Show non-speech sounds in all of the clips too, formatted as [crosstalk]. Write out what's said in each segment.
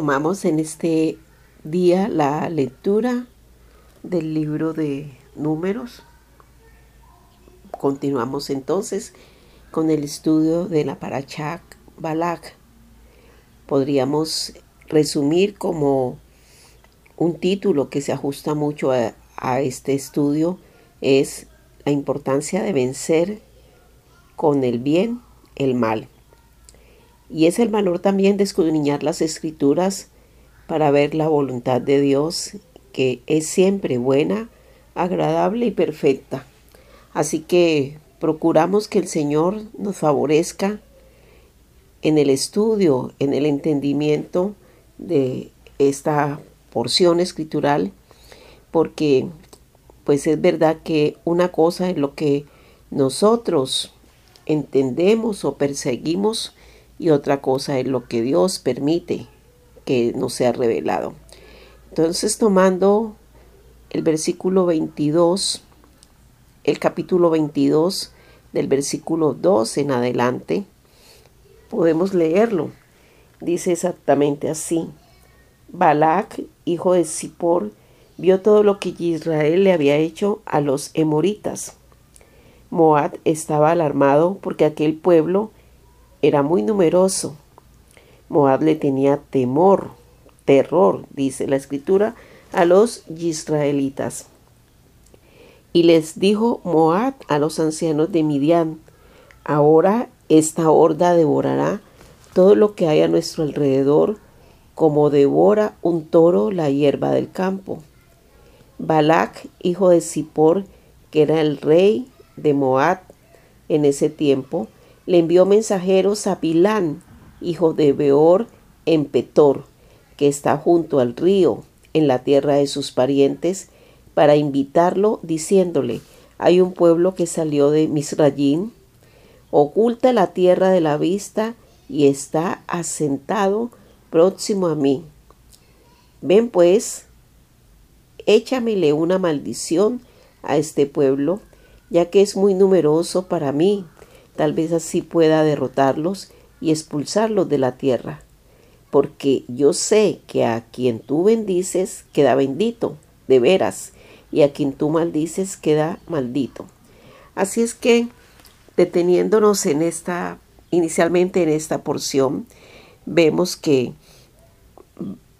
Tomamos en este día la lectura del libro de números. Continuamos entonces con el estudio de la Parachak Balak. Podríamos resumir como un título que se ajusta mucho a, a este estudio es la importancia de vencer con el bien el mal. Y es el valor también de escudriñar las escrituras para ver la voluntad de Dios, que es siempre buena, agradable y perfecta. Así que procuramos que el Señor nos favorezca en el estudio, en el entendimiento de esta porción escritural, porque pues es verdad que una cosa es lo que nosotros entendemos o perseguimos y otra cosa es lo que Dios permite que nos sea revelado. Entonces tomando el versículo 22, el capítulo 22 del versículo 2 en adelante, podemos leerlo. Dice exactamente así. Balak, hijo de Zippor, vio todo lo que Israel le había hecho a los emoritas. Moab estaba alarmado porque aquel pueblo era muy numeroso. Moab le tenía temor, terror, dice la escritura, a los israelitas. Y les dijo Moab a los ancianos de Midian, ahora esta horda devorará todo lo que hay a nuestro alrededor, como devora un toro la hierba del campo. Balak, hijo de Zippor, que era el rey de Moab en ese tiempo, le envió mensajeros a Bilán, hijo de Beor, en Petor, que está junto al río, en la tierra de sus parientes, para invitarlo, diciéndole, hay un pueblo que salió de Misrayín, oculta la tierra de la vista y está asentado próximo a mí. Ven pues, échamele una maldición a este pueblo, ya que es muy numeroso para mí, Tal vez así pueda derrotarlos y expulsarlos de la tierra. Porque yo sé que a quien tú bendices queda bendito, de veras, y a quien tú maldices queda maldito. Así es que, deteniéndonos en esta, inicialmente en esta porción, vemos que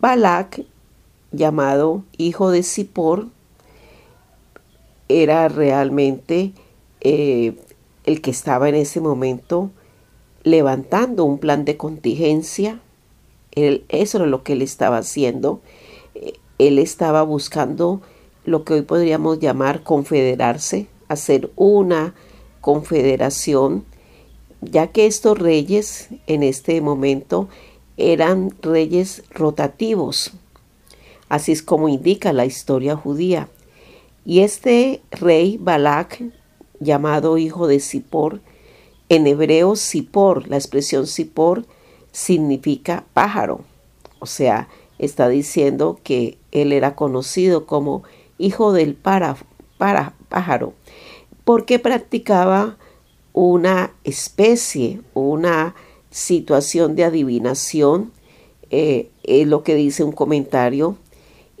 Balak, llamado hijo de Zippor, era realmente eh, el que estaba en ese momento levantando un plan de contingencia. eso era lo que él estaba haciendo. Él estaba buscando lo que hoy podríamos llamar confederarse, hacer una confederación, ya que estos reyes en este momento eran reyes rotativos, así es como indica la historia judía. Y este rey Balak llamado hijo de Zippor. En hebreo, Zippor, la expresión Zippor significa pájaro. O sea, está diciendo que él era conocido como hijo del pájaro, porque practicaba una especie, una situación de adivinación, eh, es lo que dice un comentario,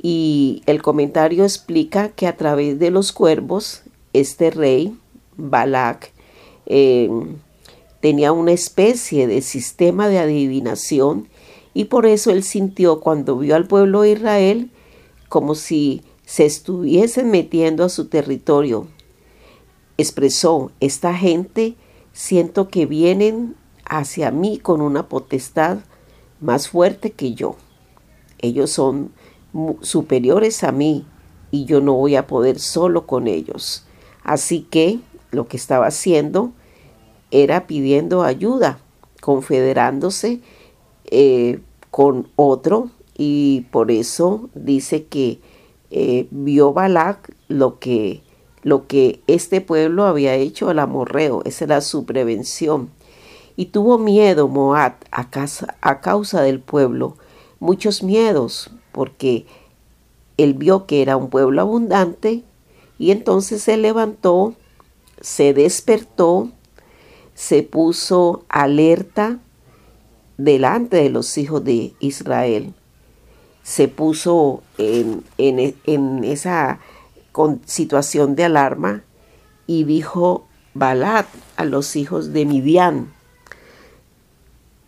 y el comentario explica que a través de los cuervos, este rey Balak eh, tenía una especie de sistema de adivinación y por eso él sintió cuando vio al pueblo de Israel como si se estuviesen metiendo a su territorio. Expresó, esta gente siento que vienen hacia mí con una potestad más fuerte que yo. Ellos son superiores a mí y yo no voy a poder solo con ellos. Así que lo que estaba haciendo era pidiendo ayuda, confederándose eh, con otro y por eso dice que eh, vio Balak lo que, lo que este pueblo había hecho al amorreo, esa era su prevención. Y tuvo miedo Moab a causa del pueblo, muchos miedos, porque él vio que era un pueblo abundante y entonces se levantó se despertó, se puso alerta delante de los hijos de Israel. Se puso en, en esa situación de alarma y dijo Balad a los hijos de Midian.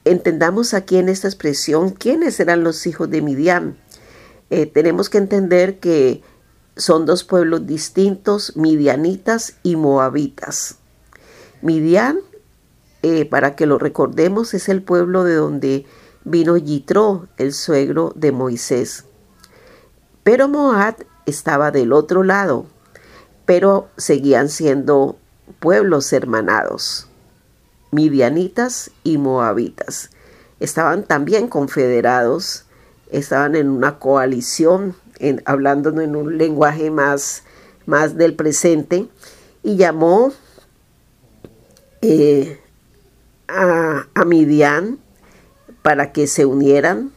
Entendamos aquí en esta expresión quiénes eran los hijos de Midian. Eh, tenemos que entender que son dos pueblos distintos, midianitas y moabitas. Midian, eh, para que lo recordemos, es el pueblo de donde vino Yitro, el suegro de Moisés. Pero Moab estaba del otro lado, pero seguían siendo pueblos hermanados, midianitas y moabitas. Estaban también confederados, estaban en una coalición, en, hablando en un lenguaje más, más del presente, y llamó eh, a, a Midian para que se unieran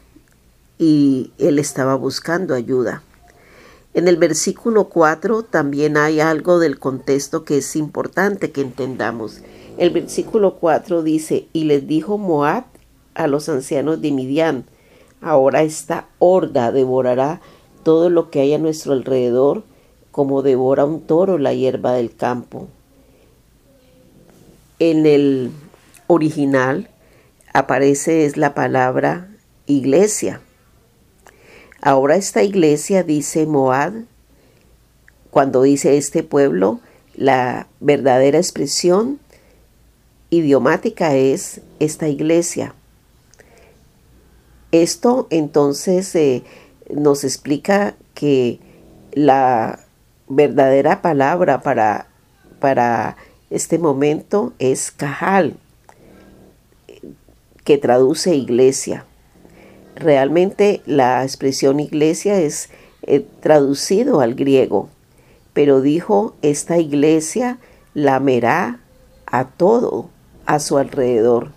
y él estaba buscando ayuda. En el versículo 4 también hay algo del contexto que es importante que entendamos. El versículo 4 dice, y les dijo Moab a los ancianos de Midian, ahora esta horda devorará todo lo que hay a nuestro alrededor, como devora un toro la hierba del campo. En el original aparece es la palabra iglesia Ahora esta iglesia dice Moab, cuando dice este pueblo, la verdadera expresión idiomática es esta iglesia. Esto entonces eh, nos explica que la verdadera palabra para, para este momento es Cajal, que traduce iglesia. Realmente la expresión iglesia es eh, traducido al griego, pero dijo, esta iglesia lamerá a todo a su alrededor.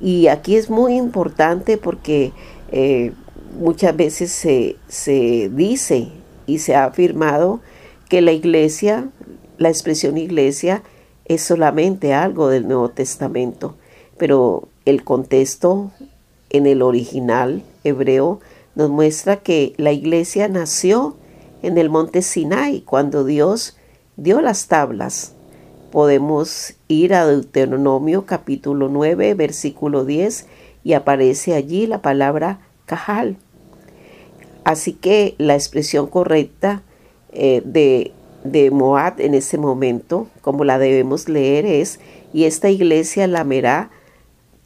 Y aquí es muy importante porque eh, muchas veces se, se dice y se ha afirmado que la iglesia, la expresión iglesia, es solamente algo del Nuevo Testamento, pero el contexto en el original hebreo nos muestra que la iglesia nació en el monte Sinai cuando Dios dio las tablas. Podemos ir a Deuteronomio capítulo 9 versículo 10 y aparece allí la palabra cajal. Así que la expresión correcta eh, de, de Moab en ese momento, como la debemos leer, es, y esta iglesia lamerá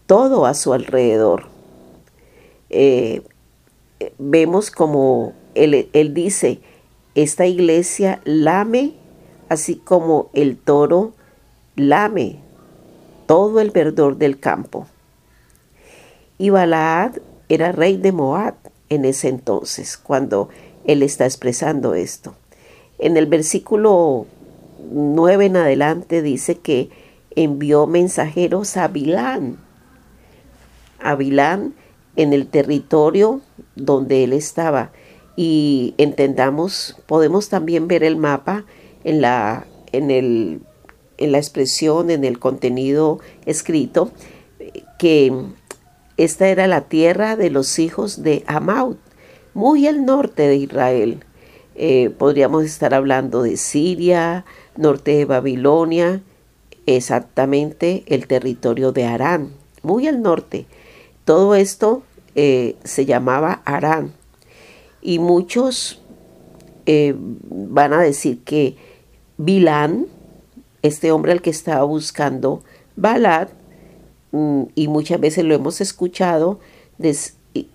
todo a su alrededor. Eh, vemos como él, él dice, esta iglesia lame, así como el toro lame todo el verdor del campo. Y Balaad era rey de Moab en ese entonces, cuando él está expresando esto. En el versículo 9 en adelante dice que envió mensajeros a Bilán. A Bilán en el territorio donde él estaba. Y entendamos, podemos también ver el mapa en la, en el, en la expresión, en el contenido escrito, que esta era la tierra de los hijos de Amaut, muy al norte de Israel. Eh, podríamos estar hablando de Siria, norte de Babilonia, exactamente el territorio de Arán, muy al norte. Todo esto eh, se llamaba Arán. Y muchos eh, van a decir que Bilán, este hombre al que estaba buscando Balad, y muchas veces lo hemos escuchado,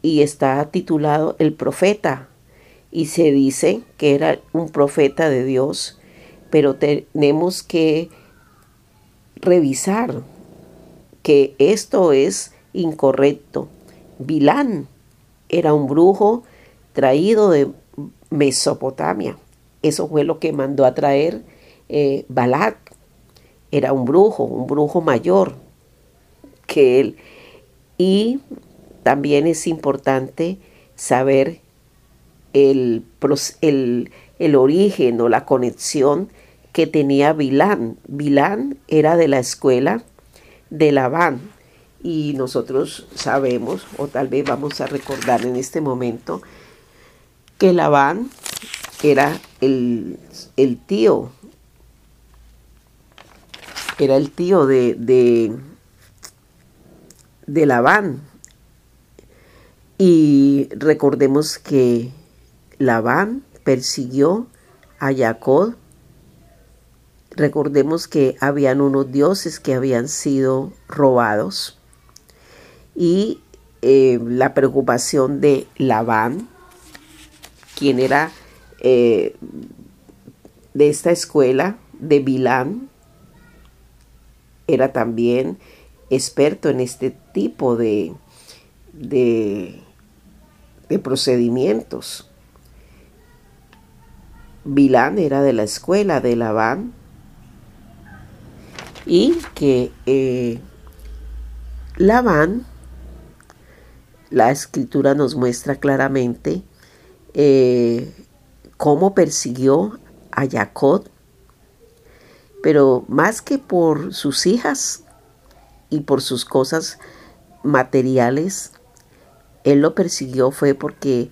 y está titulado El Profeta, y se dice que era un profeta de Dios, pero tenemos que revisar que esto es incorrecto. Bilán era un brujo traído de Mesopotamia. Eso fue lo que mandó a traer eh, Balak. Era un brujo, un brujo mayor que él. Y también es importante saber el, el, el origen o la conexión que tenía Bilán. Bilán era de la escuela de Labán Y nosotros sabemos, o tal vez vamos a recordar en este momento, que Labán era el, el tío, era el tío de, de, de Labán. Y recordemos que Labán persiguió a Jacob. Recordemos que habían unos dioses que habían sido robados. Y eh, la preocupación de Labán, quien era eh, de esta escuela de Bilán, era también experto en este tipo de, de, procedimientos. Bilán era de la escuela de Labán y que eh, Labán, la escritura nos muestra claramente eh, cómo persiguió a Jacob, pero más que por sus hijas y por sus cosas materiales, él lo persiguió fue porque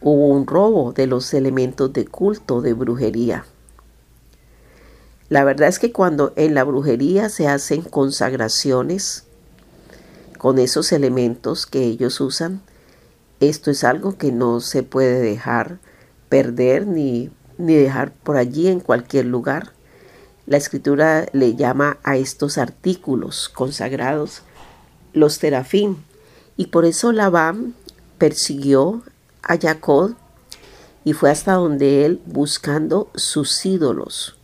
hubo un robo de los elementos de culto de brujería. La verdad es que cuando en la brujería se hacen consagraciones con esos elementos que ellos usan, esto es algo que no se puede dejar perder ni, ni dejar por allí en cualquier lugar. La escritura le llama a estos artículos consagrados los terafín y por eso Labán persiguió a Jacob y fue hasta donde él buscando sus ídolos,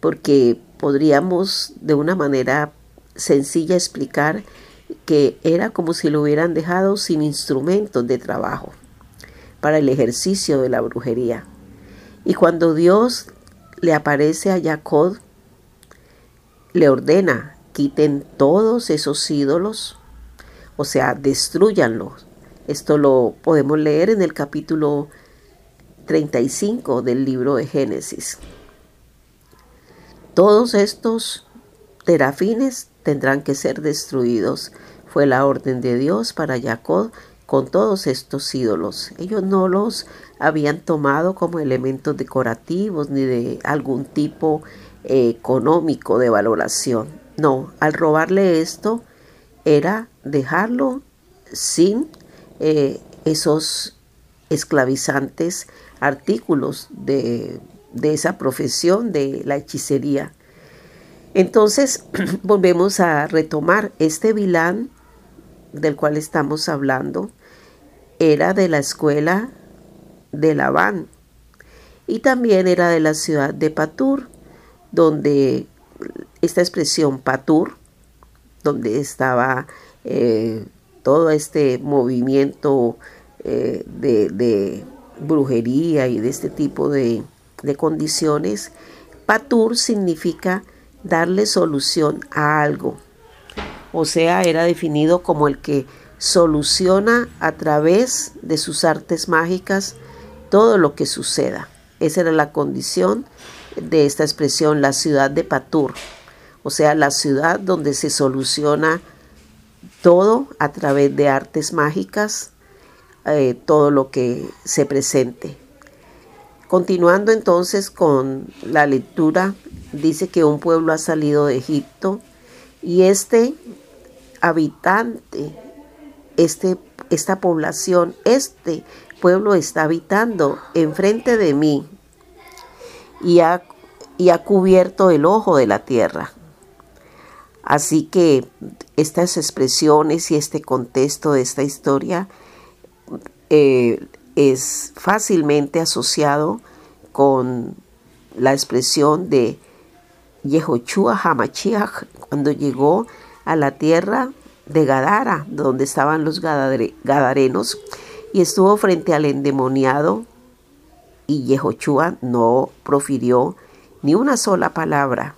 porque podríamos de una manera sencilla explicar que era como si lo hubieran dejado sin instrumentos de trabajo para el ejercicio de la brujería. Y cuando Dios le aparece a Jacob, le ordena, quiten todos esos ídolos, o sea, destruyanlos, esto lo podemos leer en el capítulo 35 del libro de Génesis. Todos estos terafines tendrán que ser destruidos. Fue la orden de Dios para Jacob con todos estos ídolos. Ellos no los habían tomado como elementos decorativos ni de algún tipo económico de valoración. No, al robarle esto era dejarlo sin eh, esos esclavizantes artículos de, de esa profesión de la hechicería. Entonces [clears throat] volvemos a retomar este vilán del cual estamos hablando, era de la escuela de Labán y también era de la ciudad de Patur, donde esta expresión Patur, donde estaba eh, todo este movimiento eh, de, brujería y de este tipo de, de condiciones, patur significa darle solución a algo. O sea, era definido como el que soluciona a través de sus artes mágicas todo lo que suceda. Esa era la condición de esta expresión, la ciudad de Patur. O sea, la ciudad donde se soluciona todo a través de artes mágicas, eh, todo lo que se presente. Continuando entonces con la lectura, dice que un pueblo ha salido de Egipto y este habitante, este, esta población, este pueblo está habitando enfrente de mí y ha, y ha cubierto el ojo de la tierra. Así que estas expresiones y este contexto de esta historia eh, es fácilmente asociado con la expresión de Yehoshua Hamachiach cuando llegó a la tierra de Gadara, donde estaban los gadarenos, y estuvo frente al endemoniado, y Yehoshua no profirió ni una sola palabra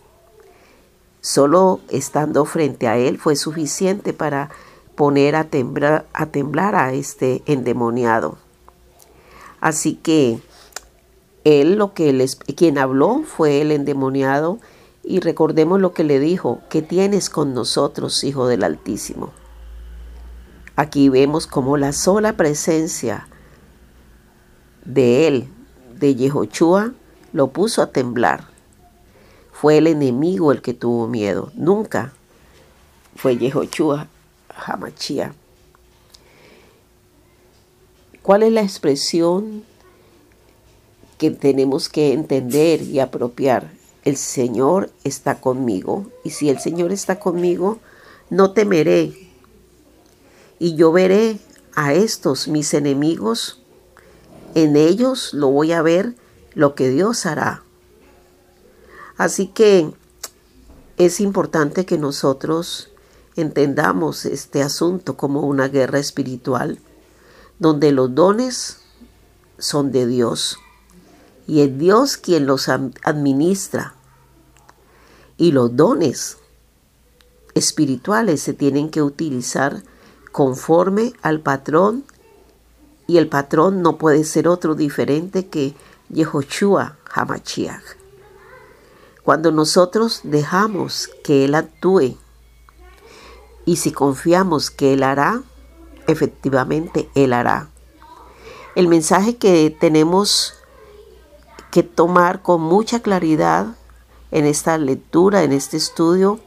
Solo estando frente a él fue suficiente para poner a temblar a, temblar a este endemoniado. Así que él lo que les, quien habló fue el endemoniado y recordemos lo que le dijo, ¿qué tienes con nosotros, Hijo del Altísimo? Aquí vemos como la sola presencia de él, de Yehoshua, lo puso a temblar. Fue el enemigo el que tuvo miedo, nunca fue Yehoshua Hamachia. ¿Cuál es la expresión que tenemos que entender y apropiar? El Señor está conmigo y si el Señor está conmigo, no temeré y yo veré a estos mis enemigos, en ellos lo voy a ver lo que Dios hará. Así que es importante que nosotros entendamos este asunto como una guerra espiritual, donde los dones son de Dios y es Dios quien los administra. Y los dones espirituales se tienen que utilizar conforme al patrón y el patrón no puede ser otro diferente que Yehoshua Hamashiach. Cuando nosotros dejamos que Él actúe y si confiamos que Él hará, efectivamente Él hará. El mensaje que tenemos que tomar con mucha claridad en esta lectura, en este estudio,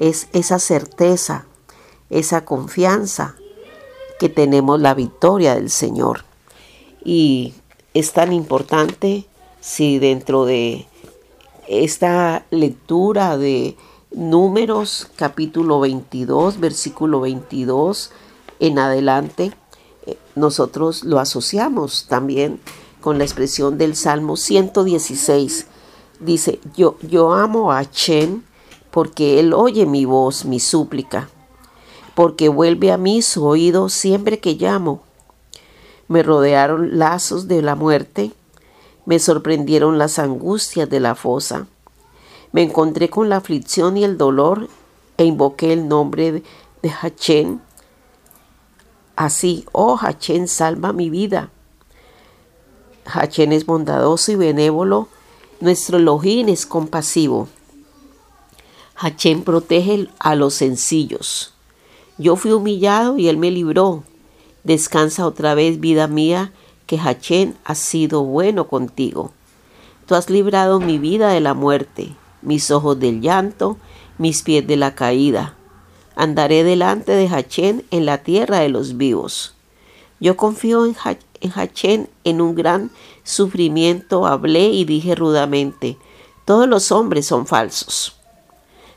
es esa certeza, esa confianza que tenemos la victoria del Señor. Y es tan importante si dentro de esta lectura de números capítulo 22, versículo 22 en adelante, eh, nosotros lo asociamos también con la expresión del Salmo 116. Dice, yo, yo amo a Chen porque él oye mi voz, mi súplica, porque vuelve a mí su oído siempre que llamo. Me rodearon lazos de la muerte, me sorprendieron las angustias de la fosa. Me encontré con la aflicción y el dolor e invoqué el nombre de, de Así, oh Hachén, salva mi vida. Hachén es bondadoso y benévolo, nuestro Elohim es compasivo. Hachén protege a los sencillos. Yo fui humillado y él me libró. Descansa otra vez, vida mía, que Hachén ha sido bueno contigo. Tú has librado mi vida de la muerte, mis ojos del llanto, mis pies de la caída. Andaré delante de Hachén en la tierra de los vivos. Yo confío en, en Hachén en un gran sufrimiento hablé y dije rudamente, todos los hombres son falsos.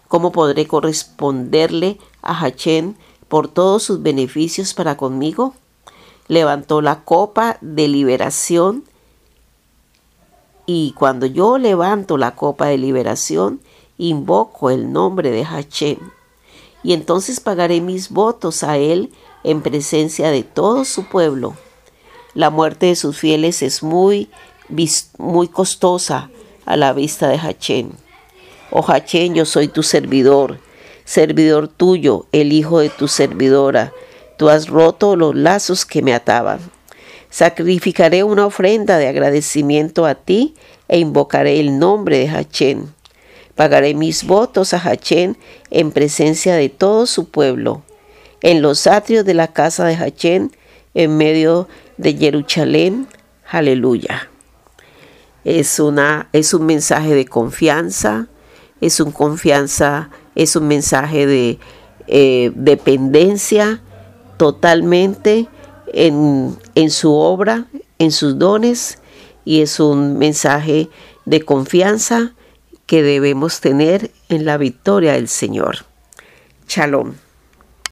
¿Cómo podré corresponderle a Hachén por todos sus beneficios para conmigo? Levantó la copa de liberación y cuando yo levanto la copa de liberación, invoco el nombre de Hachén. Y entonces pagaré mis votos a él en presencia de todo su pueblo. La muerte de sus fieles es muy, muy costosa a la vista de Hachén. Oh Hachén, yo soy tu servidor, servidor tuyo, el hijo de tu servidora. Tú has roto los lazos que me ataban. Sacrificaré una ofrenda de agradecimiento a ti e invocaré el nombre de Hachén. Pagaré mis votos a Hachén en presencia de todo su pueblo en los atrios de la casa de Hachén, en medio de Jerusalén. Aleluya. Es, una, es un mensaje de confianza, es un confianza, es un mensaje de eh, dependencia totalmente en, en su obra, en sus dones, y es un mensaje de confianza que debemos tener en la victoria del Señor. Shalom.